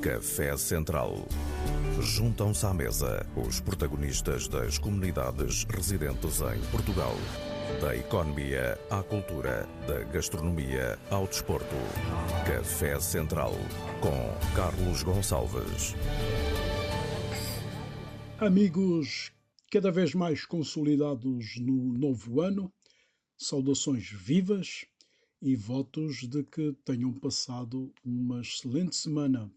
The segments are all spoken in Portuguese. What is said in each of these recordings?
Café Central. Juntam-se à mesa os protagonistas das comunidades residentes em Portugal. Da economia à cultura, da gastronomia ao desporto. Café Central com Carlos Gonçalves. Amigos, cada vez mais consolidados no novo ano, saudações vivas e votos de que tenham passado uma excelente semana.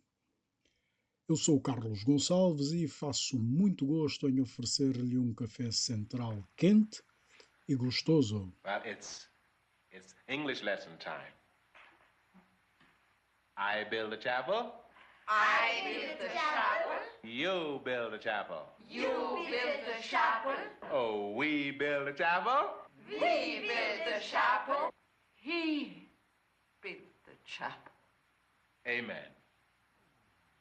Eu sou o Carlos Gonçalves e faço muito gosto em oferecer-lhe um café central quente e gostoso. Well, it's it's English lesson time. I build a chapel. I build the chapel. You build a chapel. You build the chapel. Oh, we build a chapel. We build the chapel. He built the chapel. Amen.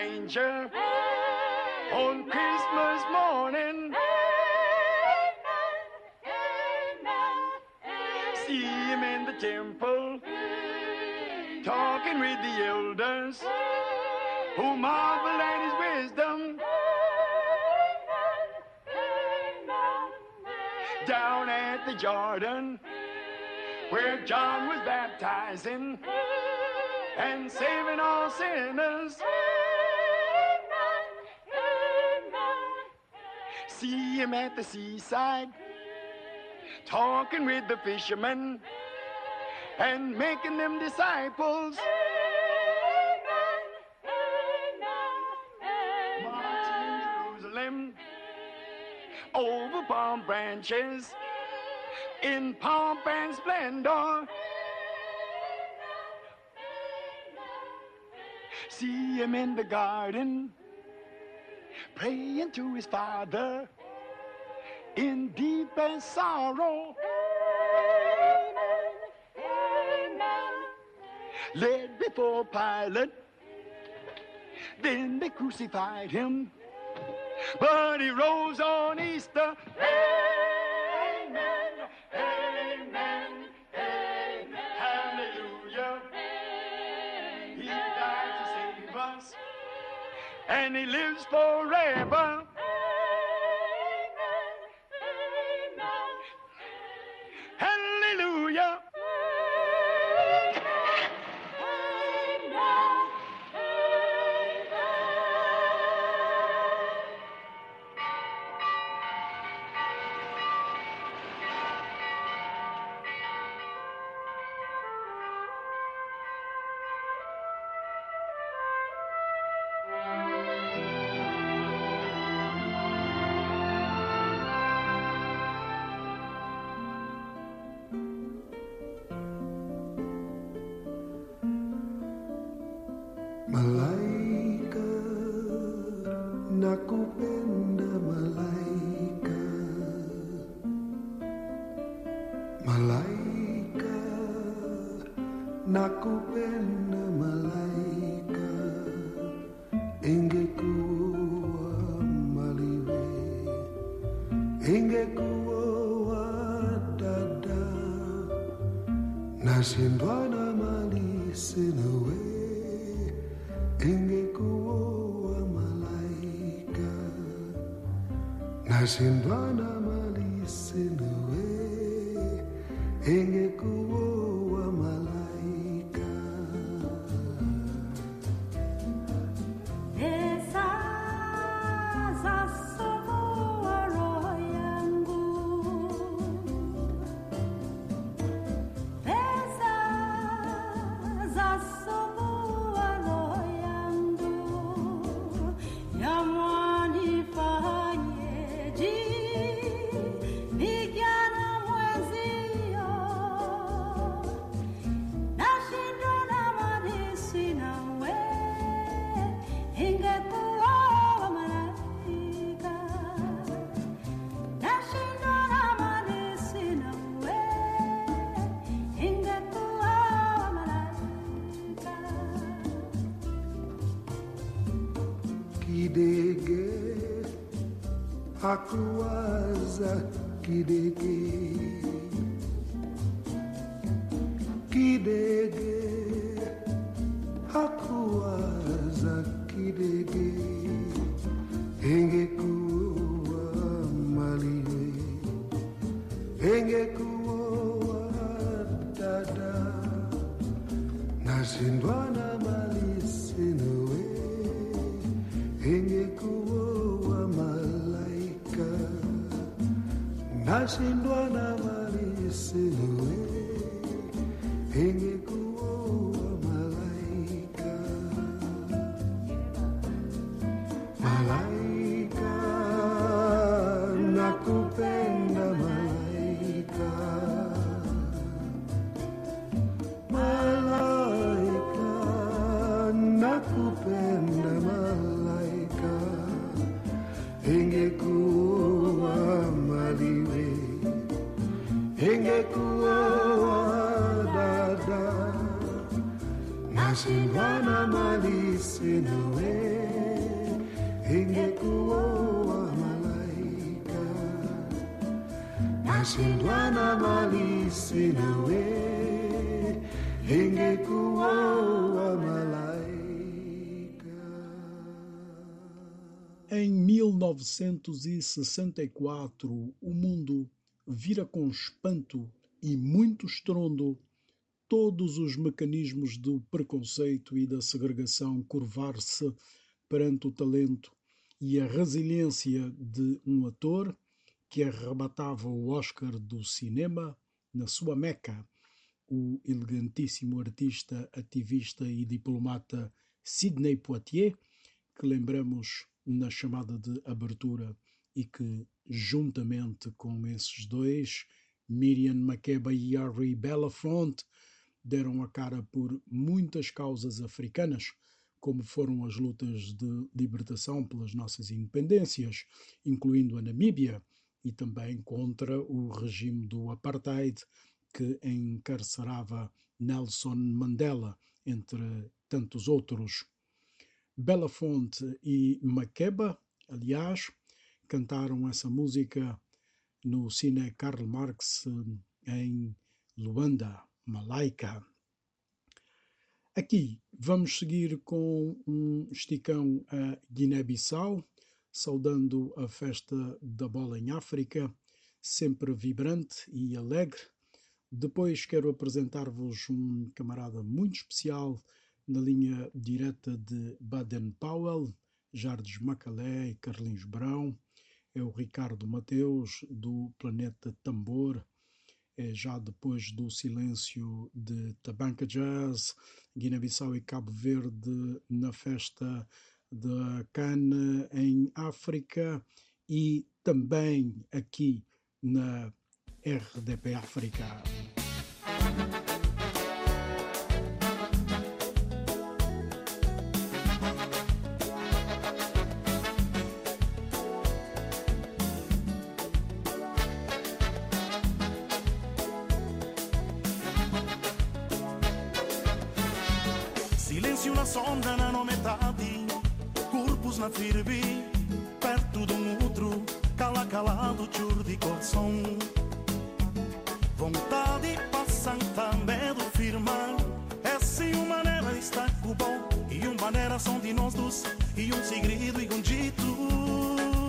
Manger on Christmas morning. See him in the temple talking with the elders who marvel at his wisdom. Down at the Jordan where John was baptizing and saving all sinners. See him at the seaside, talking with the fishermen and making them disciples. Marching in Jerusalem over palm branches in pomp and splendor. See him in the garden, praying to his father in deep and sorrow. Led before Pilate, then they crucified him, but he rose on Easter. Amen, and he lives forever. sin blind. aquoise qui. 1964, o mundo vira com espanto e muito estrondo todos os mecanismos do preconceito e da segregação curvar-se perante o talento e a resiliência de um ator que arrebatava o Oscar do cinema na sua meca, o elegantíssimo artista, ativista e diplomata Sidney Poitier, que lembramos na chamada de abertura e que, juntamente com esses dois, Miriam Makeba e Harry Belafonte, deram a cara por muitas causas africanas, como foram as lutas de libertação pelas nossas independências, incluindo a Namíbia, e também contra o regime do apartheid que encarcerava Nelson Mandela, entre tantos outros. Belafonte e Makeba, aliás, cantaram essa música no Cine Karl Marx eh, em Luanda, Malaika. Aqui vamos seguir com um esticão a Guiné-Bissau, saudando a festa da bola em África, sempre vibrante e alegre. Depois quero apresentar-vos um camarada muito especial na linha direta de Baden-Powell, Jardes Macalé e Carlinhos Brão. É o Ricardo Mateus, do Planeta Tambor. É já depois do silêncio de Tabanca Jazz, Guiné-Bissau e Cabo Verde na festa da Cana em África e também aqui na RDP África. Na firme Perto de um outro Cala calado chur de coração. Vontade passanta medo firmar Essa é uma maneira está com bom E uma maneira são de nós dois E um segredo e um Dito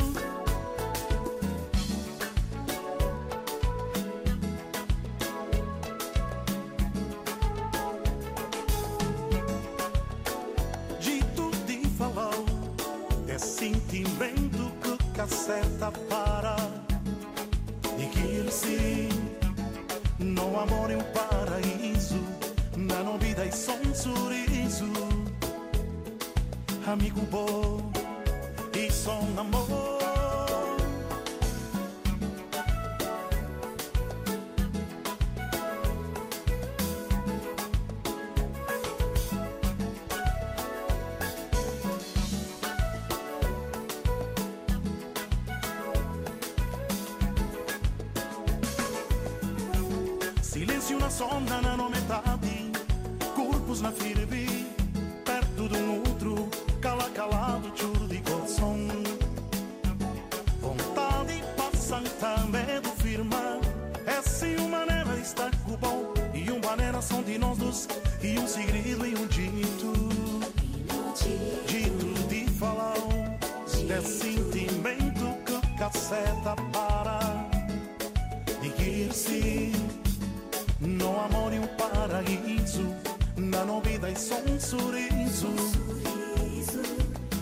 na novidade só um sorriso.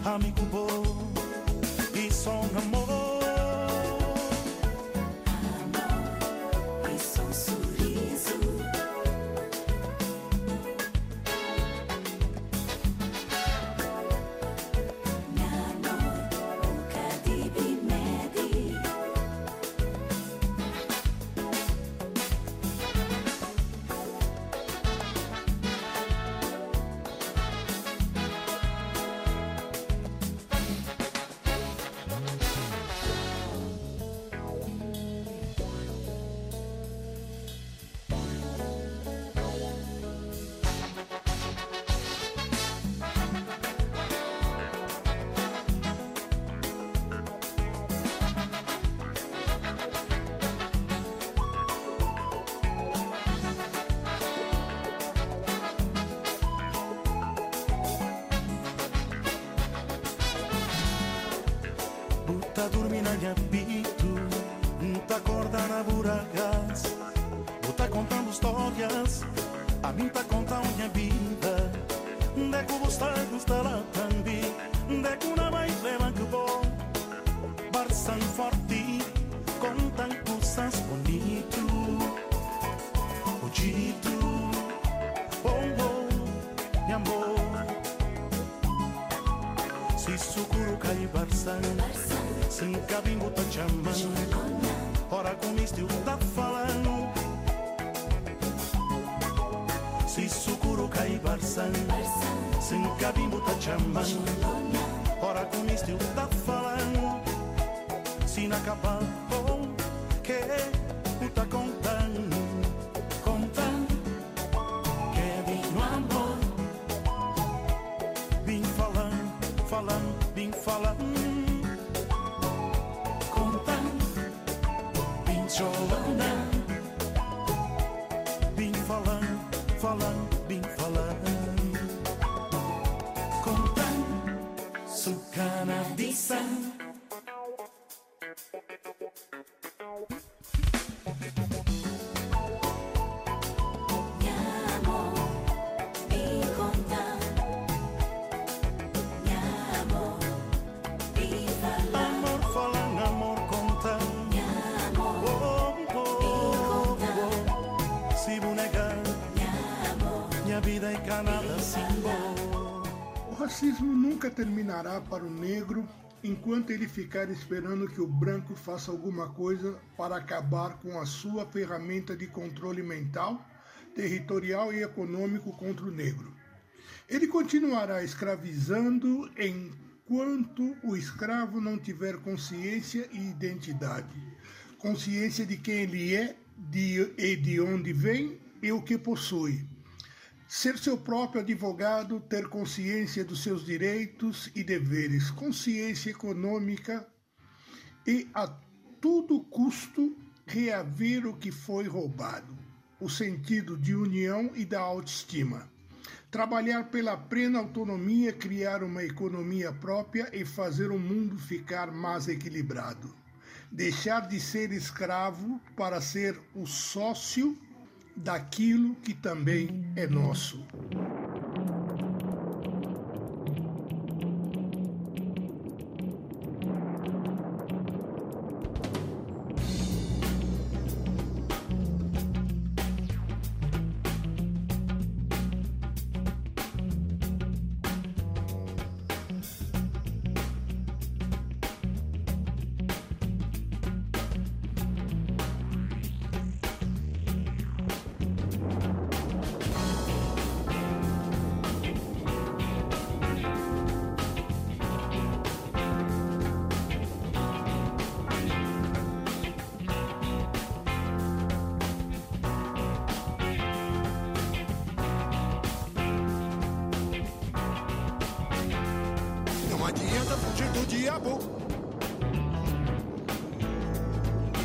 Amigo bom e só um amor kai barsan Sem cabinho tá chamando Ora com isto tá falando Si sukuru kai barsan Sem cabinho tá chamando Ora com isto tá falando Se acabar vim chorando Vim enquanto ele ficar esperando que o branco faça alguma coisa para acabar com a sua ferramenta de controle mental, territorial e econômico contra o negro. Ele continuará escravizando enquanto o escravo não tiver consciência e identidade. Consciência de quem ele é de, e de onde vem e o que possui. Ser seu próprio advogado, ter consciência dos seus direitos e deveres, consciência econômica e a todo custo reaver o que foi roubado, o sentido de união e da autoestima. Trabalhar pela plena autonomia, criar uma economia própria e fazer o mundo ficar mais equilibrado. Deixar de ser escravo para ser o sócio daquilo que também é nosso. Não adianta fugir do diabo.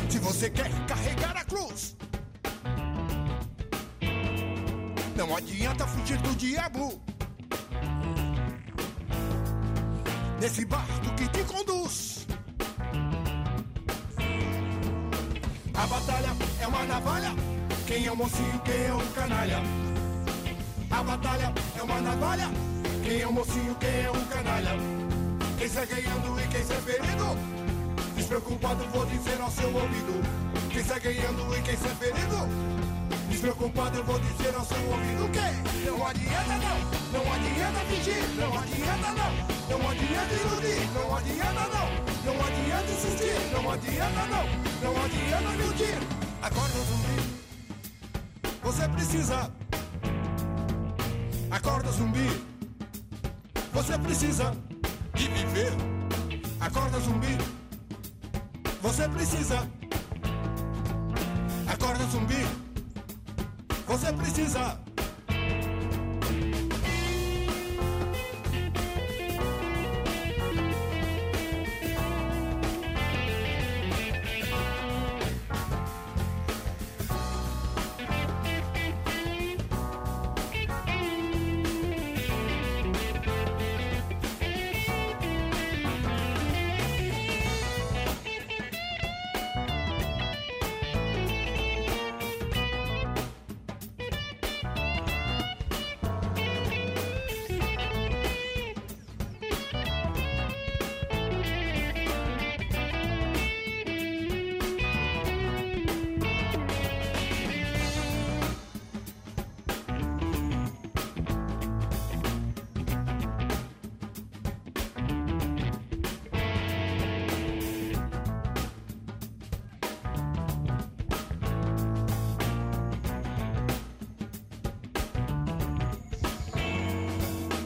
Se você quer carregar a cruz, Não adianta fugir do diabo. Nesse barco que te conduz. A batalha é uma navalha. Quem é o mocinho, quem é o canalha? A batalha é uma navalha. Quem é o mocinho, quem é o canalha? Quem sai ganhando e quem sai ferido? Despreocupado, vou dizer ao seu ouvido. Quem sai ganhando e quem sai ferido? Despreocupado, eu vou dizer ao seu ouvido. Quê? Não adianta não, não adianta fingir, não adianta não, não adianta iludir, não adianta não, não adianta insistir, não adianta não, não adianta iludir. Acorda, zumbi. Você precisa. Acorda, zumbi. Você precisa de viver. Acorda, zumbi. Você precisa. Acorda, zumbi. Você precisa.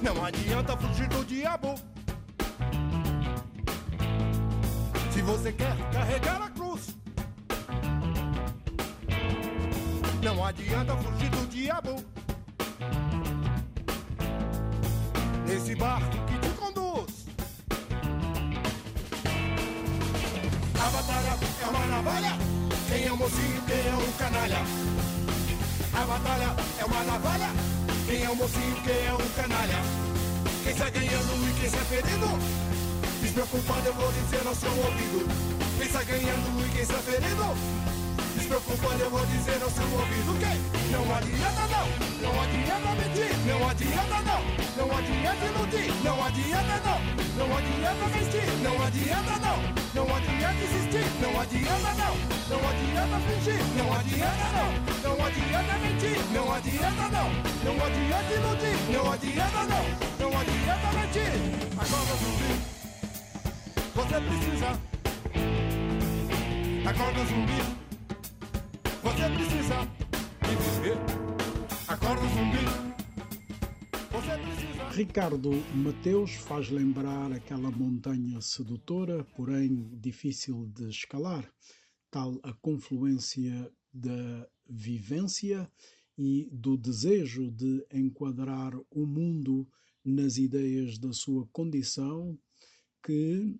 Não adianta fugir do diabo. Eu vou ao seu ouvido. Quem sai ganhando e quem sai perdendo? Despreocupado eu vou dizer ao seu ouvido. Que não adianta não, não adianta mentir, não adianta não, não adianta iludir, não adianta não, não adianta mentir, não adianta não, não adianta insistir, não adianta não, não adianta fingir, não adianta não, não adianta mentir, não adianta não, não adianta iludir, não adianta não, não adianta mentir. Agora zumbi, você precisa. Acorda zumbi. Você precisa de viver. Acorda zumbi. Ricardo Mateus faz lembrar aquela montanha sedutora, porém difícil de escalar, tal a confluência da vivência e do desejo de enquadrar o mundo nas ideias da sua condição, que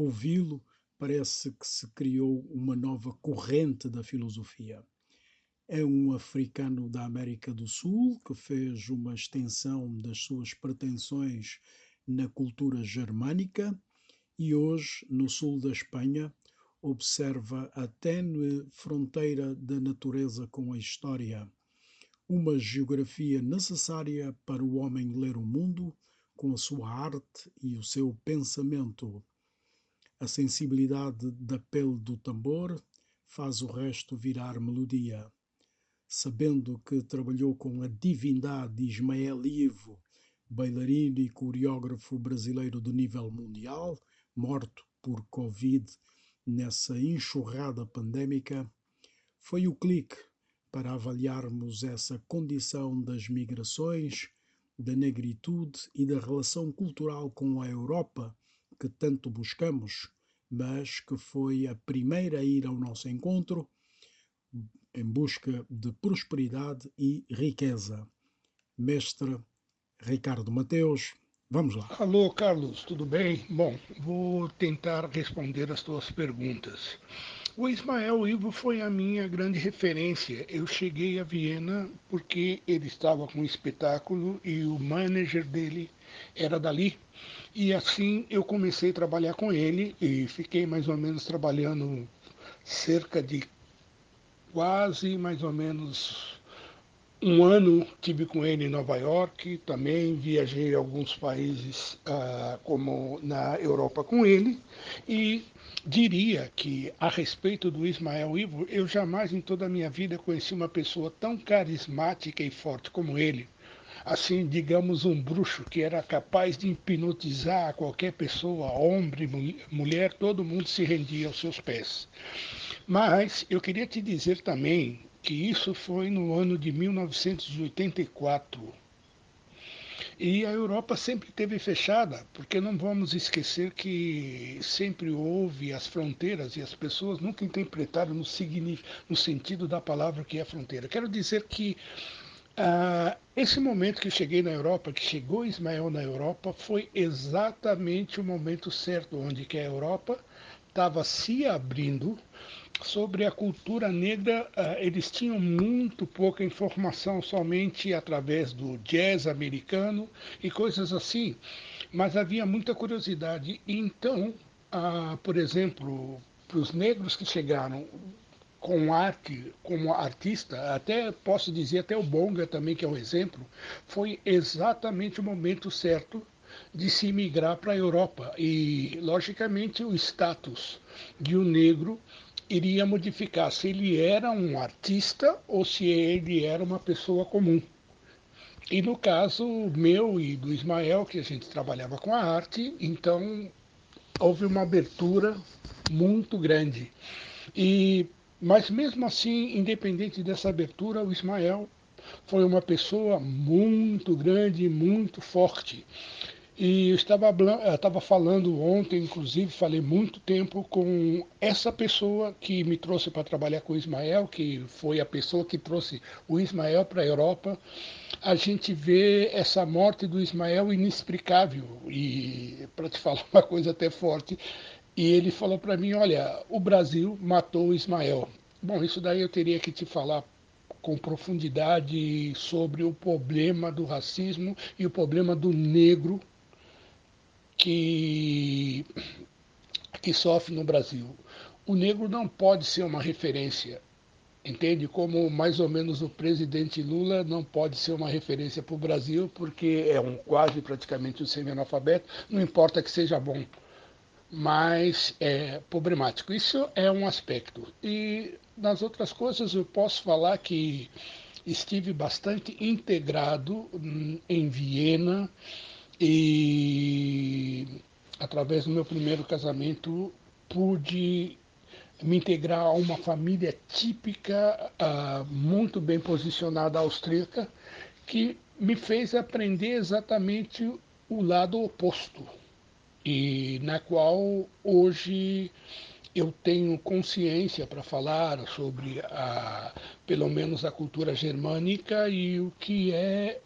ouvi-lo parece que se criou uma nova corrente da filosofia. É um africano da América do Sul que fez uma extensão das suas pretensões na cultura germânica e hoje, no sul da Espanha, observa a tênue fronteira da natureza com a história, uma geografia necessária para o homem ler o mundo com a sua arte e o seu pensamento. A sensibilidade da pele do tambor faz o resto virar melodia. Sabendo que trabalhou com a divindade Ismael Ivo, bailarino e coreógrafo brasileiro de nível mundial, morto por Covid nessa enxurrada pandémica, foi o clique para avaliarmos essa condição das migrações, da negritude e da relação cultural com a Europa que tanto buscamos, mas que foi a primeira a ir ao nosso encontro em busca de prosperidade e riqueza. Mestre Ricardo Mateus, vamos lá. Alô, Carlos, tudo bem? Bom, vou tentar responder as tuas perguntas. O Ismael Ivo foi a minha grande referência. Eu cheguei a Viena porque ele estava com um espetáculo e o manager dele era dali. E assim eu comecei a trabalhar com ele e fiquei mais ou menos trabalhando cerca de quase mais ou menos um ano tive com ele em Nova York, também viajei a alguns países uh, como na Europa com ele e diria que a respeito do Ismael Ivo, eu jamais em toda a minha vida conheci uma pessoa tão carismática e forte como ele. Assim, digamos, um bruxo que era capaz de hipnotizar qualquer pessoa, homem, mulher, todo mundo se rendia aos seus pés. Mas eu queria te dizer também que isso foi no ano de 1984. E a Europa sempre teve fechada, porque não vamos esquecer que sempre houve as fronteiras e as pessoas nunca interpretaram no, no sentido da palavra que é fronteira. Quero dizer que uh, esse momento que cheguei na Europa, que chegou Ismael na Europa, foi exatamente o momento certo, onde que a Europa estava se abrindo sobre a cultura negra, uh, eles tinham muito pouca informação, somente através do jazz americano e coisas assim, mas havia muita curiosidade. Então, uh, por exemplo, para os negros que chegaram com arte, como artista, até posso dizer até o Bonga também, que é um exemplo, foi exatamente o momento certo de se migrar para a Europa. E, logicamente, o status de um negro iria modificar se ele era um artista ou se ele era uma pessoa comum. E no caso meu e do Ismael, que a gente trabalhava com a arte, então houve uma abertura muito grande. E mas mesmo assim, independente dessa abertura, o Ismael foi uma pessoa muito grande, muito forte. E eu estava, estava falando ontem, inclusive, falei muito tempo com essa pessoa que me trouxe para trabalhar com o Ismael, que foi a pessoa que trouxe o Ismael para a Europa. A gente vê essa morte do Ismael inexplicável. E, para te falar uma coisa até forte, e ele falou para mim: olha, o Brasil matou o Ismael. Bom, isso daí eu teria que te falar com profundidade sobre o problema do racismo e o problema do negro que, que sofre no Brasil. O negro não pode ser uma referência, entende? Como mais ou menos o presidente Lula não pode ser uma referência para o Brasil, porque é um quase praticamente um semi-analfabeto, não importa que seja bom, mas é problemático. Isso é um aspecto. E nas outras coisas eu posso falar que estive bastante integrado hum, em Viena, e através do meu primeiro casamento pude me integrar a uma família típica, uh, muito bem posicionada austríaca, que me fez aprender exatamente o lado oposto, e na qual hoje eu tenho consciência para falar sobre a, pelo menos a cultura germânica e o que é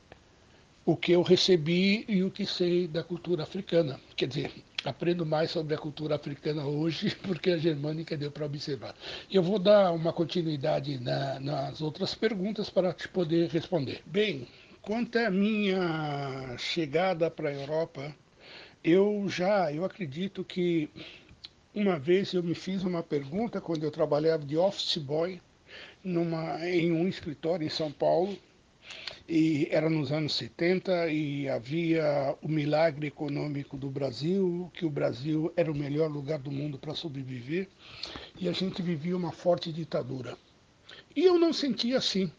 o que eu recebi e o que sei da cultura africana. Quer dizer, aprendo mais sobre a cultura africana hoje porque a germânica deu para observar. Eu vou dar uma continuidade na, nas outras perguntas para te poder responder. Bem, quanto à minha chegada para a Europa, eu já, eu acredito que uma vez eu me fiz uma pergunta quando eu trabalhava de office boy numa, em um escritório em São Paulo e era nos anos 70 e havia o milagre econômico do Brasil, que o Brasil era o melhor lugar do mundo para sobreviver, e a gente vivia uma forte ditadura. E eu não sentia assim.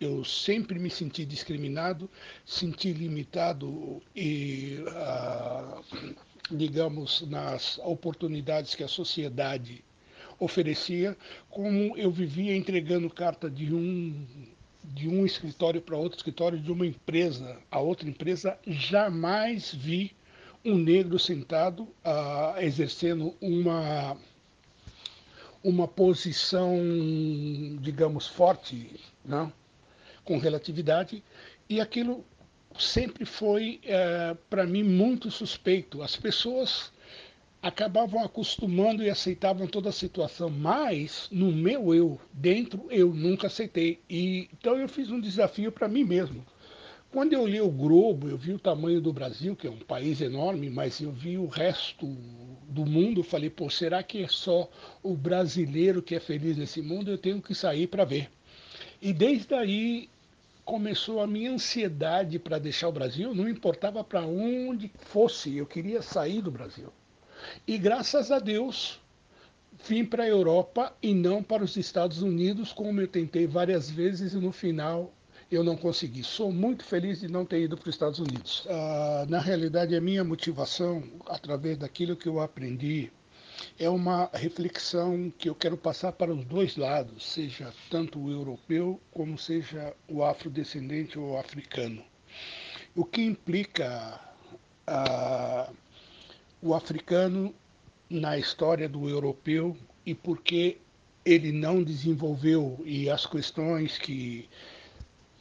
Eu sempre me senti discriminado, senti limitado e, ah, digamos, nas oportunidades que a sociedade oferecia, como eu vivia entregando carta de um de um escritório para outro escritório, de uma empresa a outra empresa, jamais vi um negro sentado uh, exercendo uma, uma posição, digamos, forte, não? Né, com relatividade, e aquilo sempre foi, uh, para mim, muito suspeito. As pessoas acabavam acostumando e aceitavam toda a situação, mas no meu eu, dentro, eu nunca aceitei. E então eu fiz um desafio para mim mesmo. Quando eu li o Globo, eu vi o tamanho do Brasil, que é um país enorme, mas eu vi o resto do mundo, falei, pô, será que é só o brasileiro que é feliz nesse mundo? Eu tenho que sair para ver. E desde aí começou a minha ansiedade para deixar o Brasil, não importava para onde fosse, eu queria sair do Brasil. E graças a Deus, vim para a Europa e não para os Estados Unidos, como eu tentei várias vezes e no final eu não consegui. Sou muito feliz de não ter ido para os Estados Unidos. Ah, na realidade, a minha motivação, através daquilo que eu aprendi, é uma reflexão que eu quero passar para os dois lados, seja tanto o europeu como seja o afrodescendente ou africano. O que implica ah, o africano na história do europeu e por que ele não desenvolveu e as questões que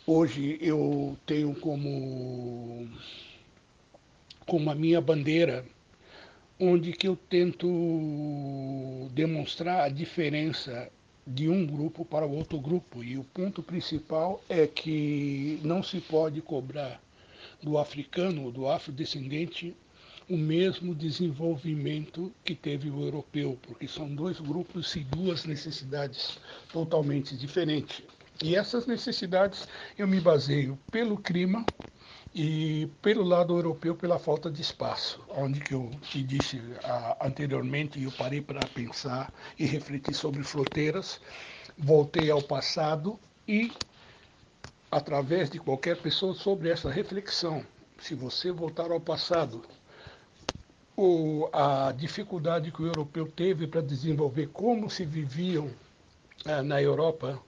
hoje eu tenho como como a minha bandeira onde que eu tento demonstrar a diferença de um grupo para o outro grupo. E o ponto principal é que não se pode cobrar do africano, do afrodescendente o mesmo desenvolvimento que teve o europeu, porque são dois grupos e duas necessidades totalmente diferentes. E essas necessidades eu me baseio pelo clima e pelo lado europeu pela falta de espaço, onde que eu te disse anteriormente eu parei para pensar e refletir sobre fronteiras, voltei ao passado e através de qualquer pessoa sobre essa reflexão, se você voltar ao passado o, a dificuldade que o europeu teve para desenvolver como se viviam eh, na Europa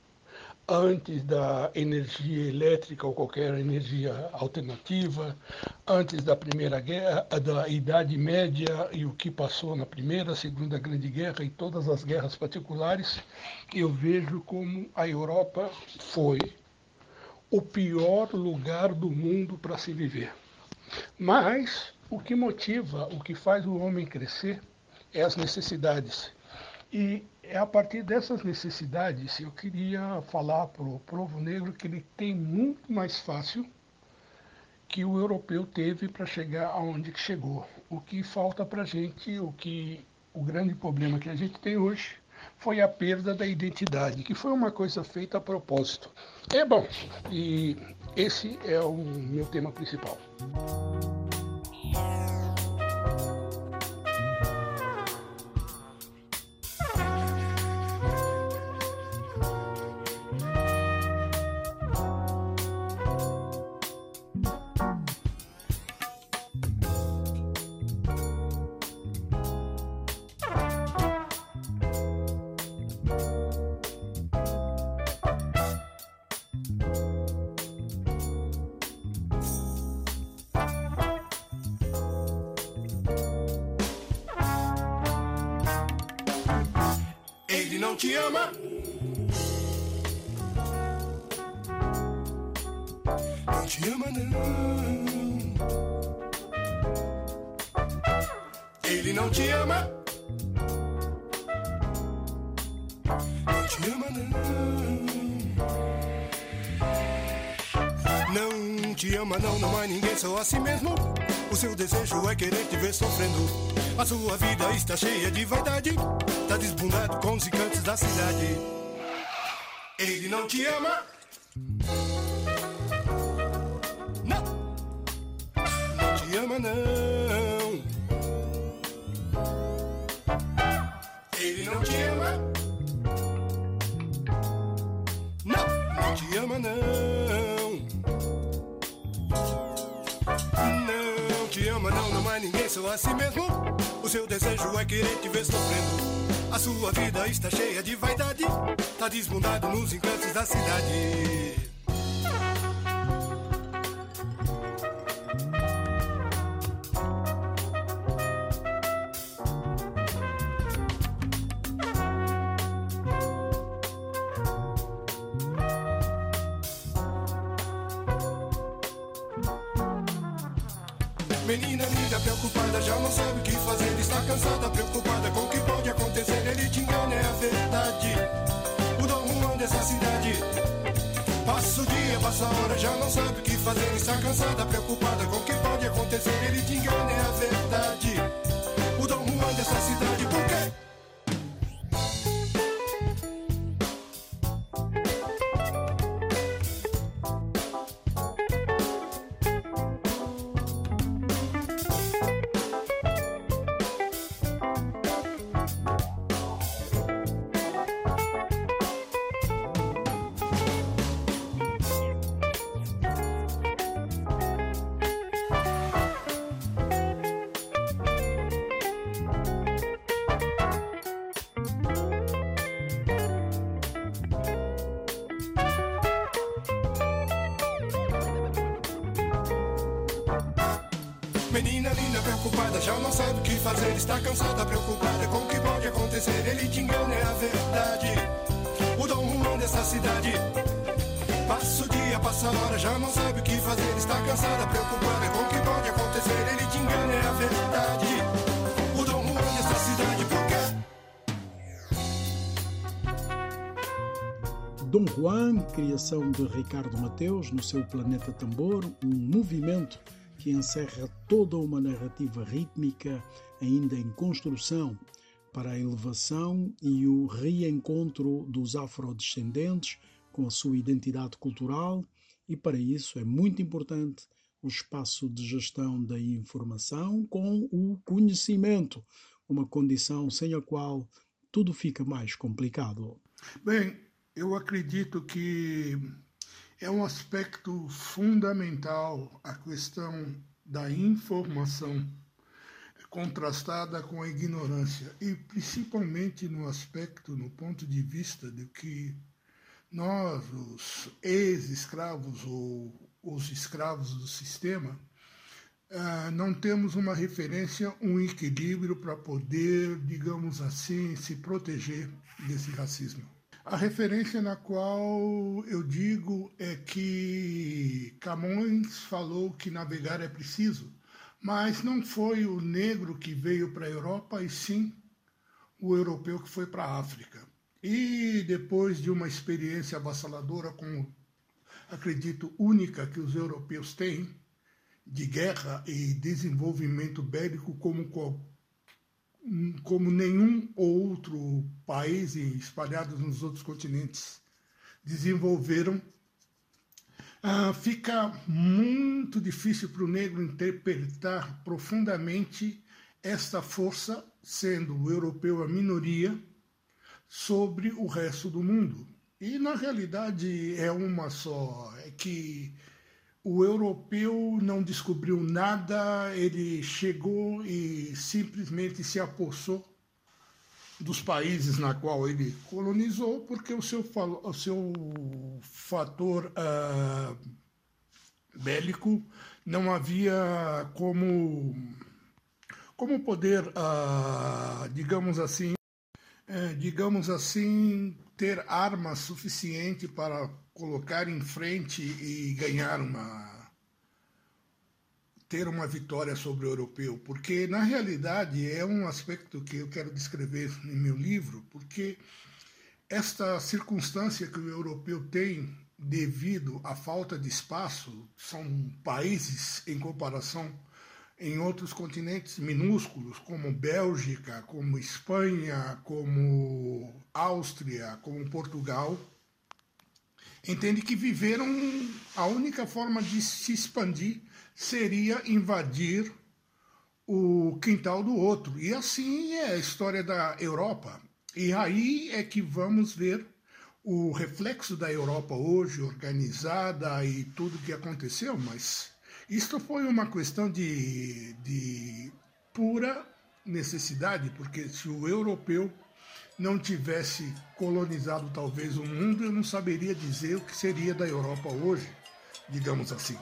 antes da energia elétrica ou qualquer energia alternativa, antes da Primeira Guerra, da Idade Média e o que passou na Primeira, Segunda Grande Guerra e todas as guerras particulares, eu vejo como a Europa foi o pior lugar do mundo para se viver. Mas o que motiva, o que faz o homem crescer é as necessidades. E é a partir dessas necessidades eu queria falar para o povo negro que ele tem muito mais fácil que o europeu teve para chegar aonde que chegou. O que falta para a gente, o que o grande problema que a gente tem hoje foi a perda da identidade, que foi uma coisa feita a propósito. É bom, e esse é o meu tema principal. Ele Ele não te ama. Não te ama, não. Não te ama, não, não há ninguém, só assim mesmo. O seu desejo é querer te ver sofrendo. A sua vida está cheia de vaidade. Tá desbundado com os encantos da cidade. Ele não te ama. Não. Não te ama, não. Ama, não. Não te ama, não, não há ninguém, só assim mesmo. O seu desejo é querer te ver sofrendo. A sua vida está cheia de vaidade. Tá desbundado nos encantos da cidade. Menina linda, preocupada, já não sabe o que fazer. Está cansada, preocupada com o que pode acontecer. Ele te engana, é a verdade. O Dom Juan dessa cidade. Passa o dia, passa a hora, já não sabe o que fazer. Está cansada, preocupada com o que pode acontecer. Ele te engana, é a verdade. O Dom Juan dessa cidade, por quê? Dom Juan, criação de Ricardo Mateus no seu Planeta Tambor, um movimento que encerra toda uma narrativa rítmica ainda em construção para a elevação e o reencontro dos afrodescendentes com a sua identidade cultural, e para isso é muito importante o espaço de gestão da informação com o conhecimento, uma condição sem a qual tudo fica mais complicado. Bem, eu acredito que é um aspecto fundamental a questão da informação contrastada com a ignorância e principalmente no aspecto, no ponto de vista de que nós, os ex-escravos ou os escravos do sistema, ah, não temos uma referência, um equilíbrio para poder, digamos assim, se proteger desse racismo. A referência na qual eu digo é que Camões falou que navegar é preciso, mas não foi o negro que veio para a Europa, e sim o europeu que foi para a África. E depois de uma experiência avassaladora, como acredito única que os europeus têm, de guerra e desenvolvimento bélico como qualquer como nenhum outro país espalhado nos outros continentes desenvolveram, ah, fica muito difícil para o negro interpretar profundamente esta força, sendo o europeu a minoria, sobre o resto do mundo. E na realidade é uma só, é que o europeu não descobriu nada, ele chegou e simplesmente se apossou dos países na qual ele colonizou, porque o seu, o seu fator uh, bélico não havia como, como poder, uh, digamos assim, uh, digamos assim, ter armas suficiente para colocar em frente e ganhar uma ter uma vitória sobre o europeu, porque na realidade é um aspecto que eu quero descrever em meu livro, porque esta circunstância que o europeu tem devido à falta de espaço, são países em comparação em outros continentes minúsculos, como Bélgica, como Espanha, como Áustria, como Portugal, entende que viveram a única forma de se expandir seria invadir o quintal do outro. E assim é a história da Europa. E aí é que vamos ver o reflexo da Europa hoje, organizada e tudo que aconteceu, mas isto foi uma questão de, de pura necessidade, porque se o europeu não tivesse colonizado talvez o mundo, eu não saberia dizer o que seria da Europa hoje, digamos assim.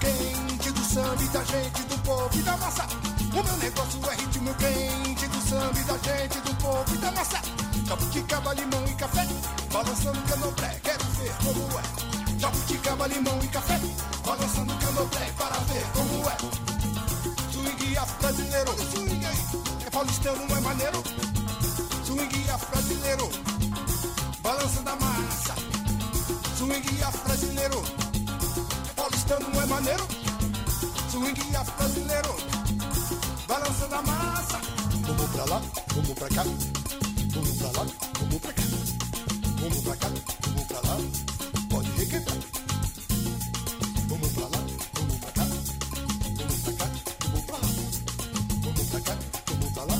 Quente do samba e da gente, do povo e da massa. O meu negócio é ritmo quente do samba e da gente, do povo e da massa. Jabuticaba, limão e café, balançando candomblé, quero ver como é. Jabuticaba, limão e café, balançando candomblé, para ver como é. Swing afro brasileiro, swing aí. É paulistano, não é maneiro? Pra cá. Vamos pra lá, vamos pra cá. Vamos pra cá, vamos pra lá. Pode requebrar. Vamos pra lá, vamos pra cá. Vamos pra cá, vamos pra lá. Vamos pra cá, vamos pra lá.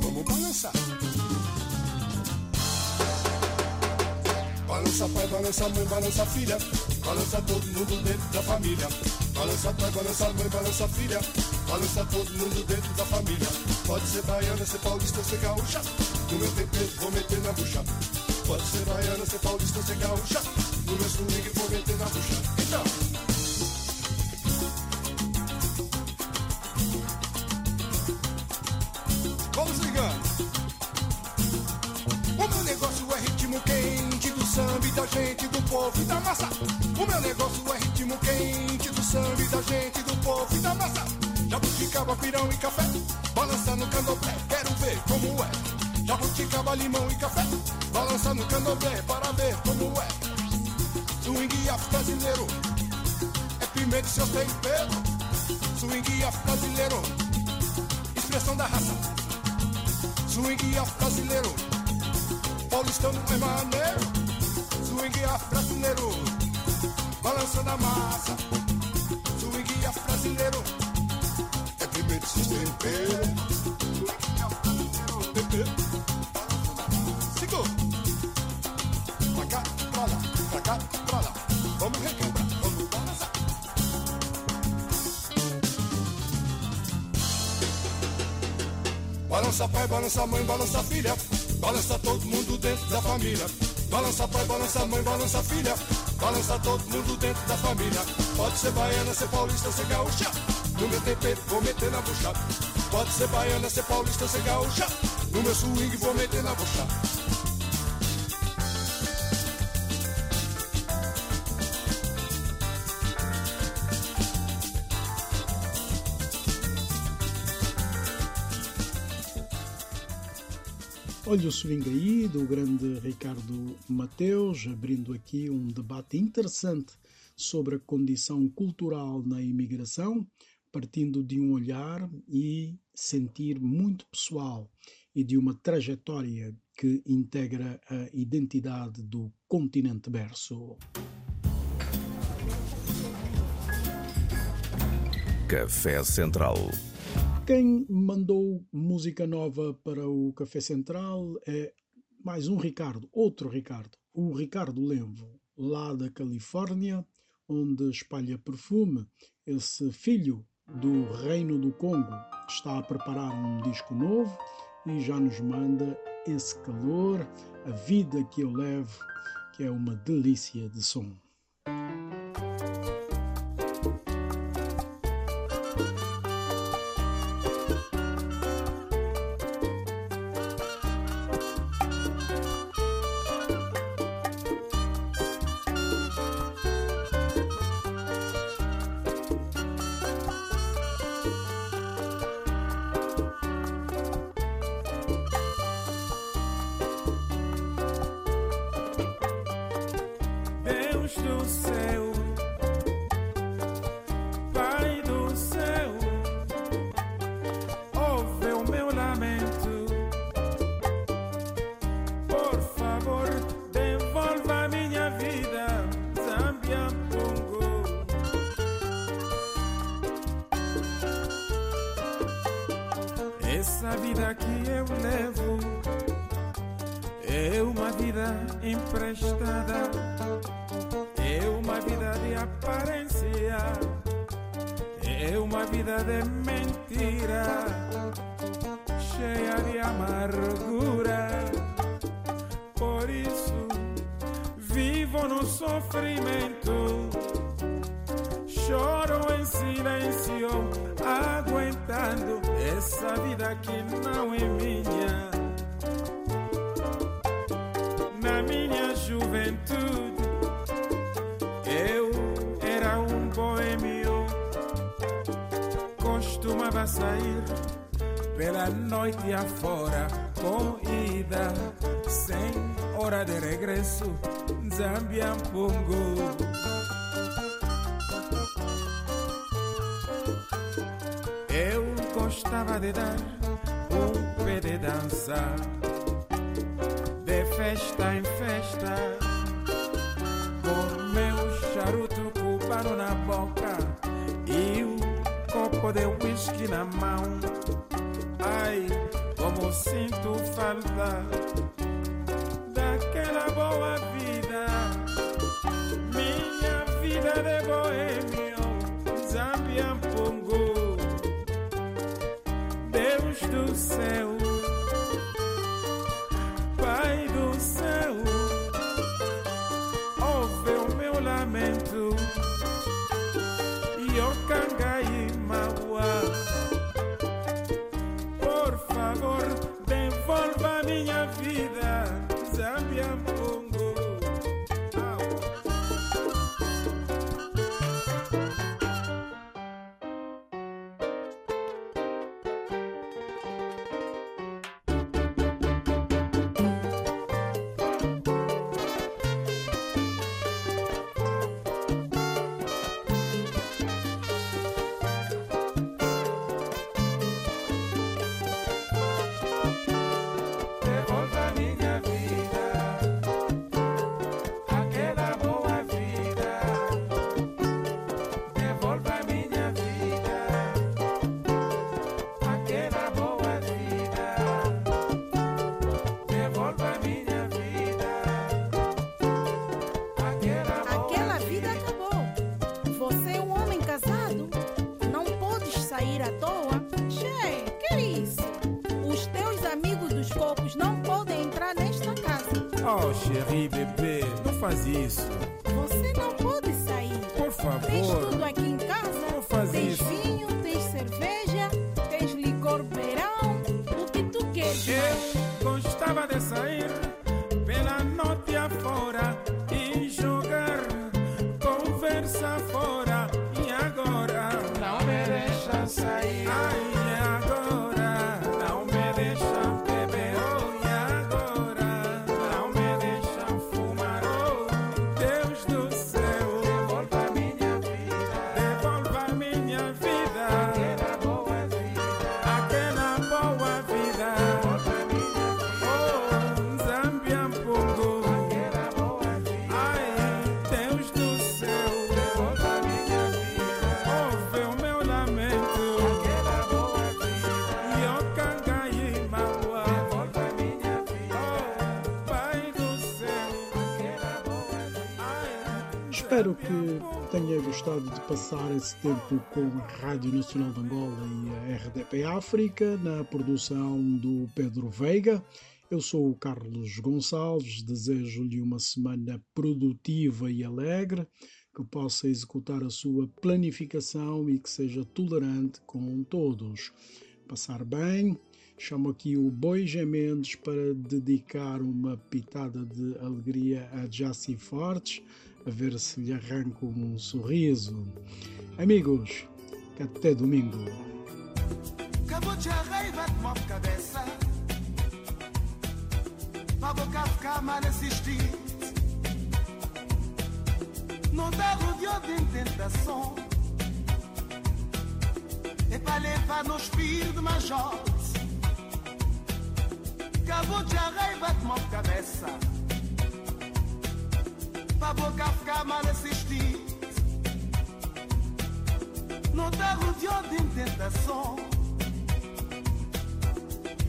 Vamos balançar. Balança pai, balança mãe, balança filha. Balança todo mundo dentro da família. Balança pai, balança mãe, balança filha. Balança todo mundo dentro da família. Pode ser baiana, ser paulista, ser gaúcha. No meu tempero vou meter na bucha. Pode ser baiana, ser paulista, ser gaúcha. No meu swing vou meter na bucha. Então. Balança no candomblé, para ver como é. Swing afro brasileiro, é pimenta e seus temperos. Swing afro brasileiro, expressão da raça. Swing afro brasileiro, paulistano é maneiro. Swing afro brasileiro, balançando a massa. Swing afro brasileiro, é pimenta e seus temperos. Pai, balança mãe, balança filha. Balança todo mundo dentro da família. Balança pai, balança mãe, balança filha. Balança todo mundo dentro da família. Pode ser baiana, ser paulista, ser gaúcha. No meu tempero vou meter na bucha. Pode ser baiana, ser paulista, ser gaúcha. No meu swing vou meter na bucha. Olha o swing aí do grande Ricardo Mateus, abrindo aqui um debate interessante sobre a condição cultural na imigração, partindo de um olhar e sentir muito pessoal e de uma trajetória que integra a identidade do continente berço. Café Central. Quem mandou música nova para o Café Central é mais um Ricardo, outro Ricardo, o Ricardo Lenvo, lá da Califórnia, onde espalha perfume. Esse filho do Reino do Congo está a preparar um disco novo e já nos manda esse calor, a vida que eu levo, que é uma delícia de som. Do céu, Pai do céu, ouve o meu lamento. Por favor, devolva minha vida, Zambia Congo. Essa vida que eu levo é uma vida emprestada. Vida de mentira, pela noite afora, com ida, sem hora de regresso, Zambiampungo. Eu gostava de dar um pé de dança, de festa em festa, com meu charuto cubano na boca e um copo de whisky na mão. Ai, como sinto falta daquela boa vida, minha vida de boêmio, Oh, chéri, bebê, não faz isso. Passar esse tempo com a Rádio Nacional de Angola e a RDP África, na produção do Pedro Veiga. Eu sou o Carlos Gonçalves, desejo-lhe uma semana produtiva e alegre, que possa executar a sua planificação e que seja tolerante com todos. Passar bem, chamo aqui o Boi Mendes para dedicar uma pitada de alegria a Jaci Fortes, a ver se lhe arranco um sorriso. Amigos, até domingo. Não dá rodeou de tentação É pra levar no espírito de majote Acabou de a raiva de move cabeça para boca ficar mal assistir Não tá rodeado de tentação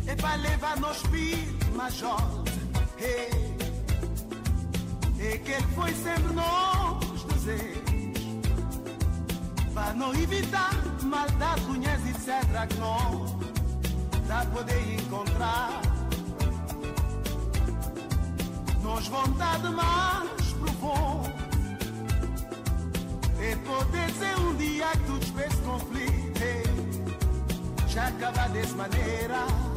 É para levar nos espírito major E que ele foi sempre nós dizer para não evitar maldade, cunhas, etc Que não dá poder encontrar. Nos vontade mais. provou. E poder um dia que tu te fez conflito, já acaba dessa maneira.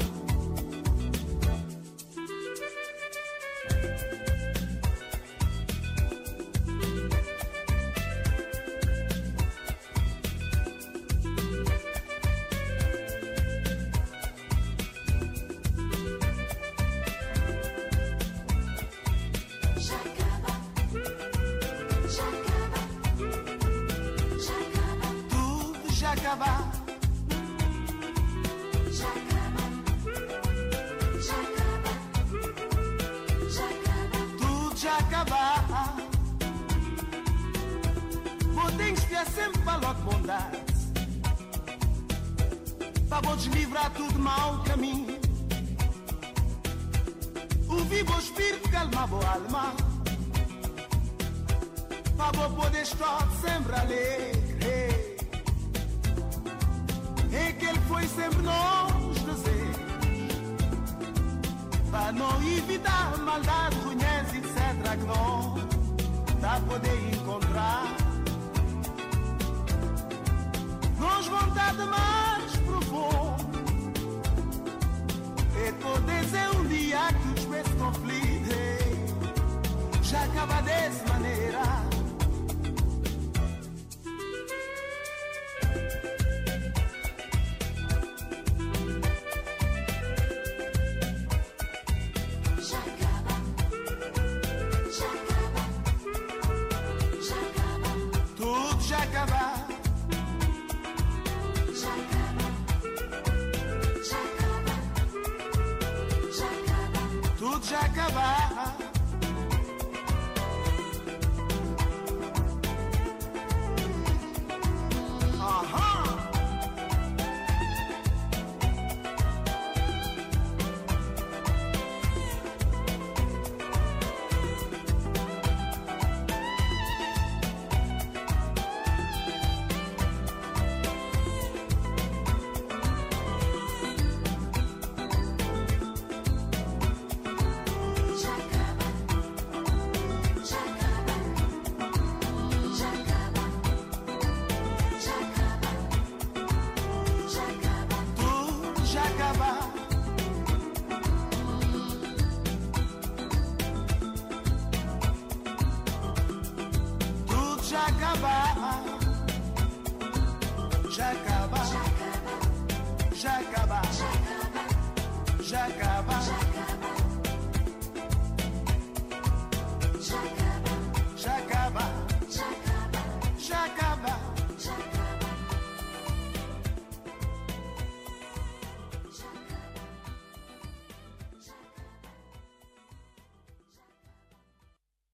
Jacobite.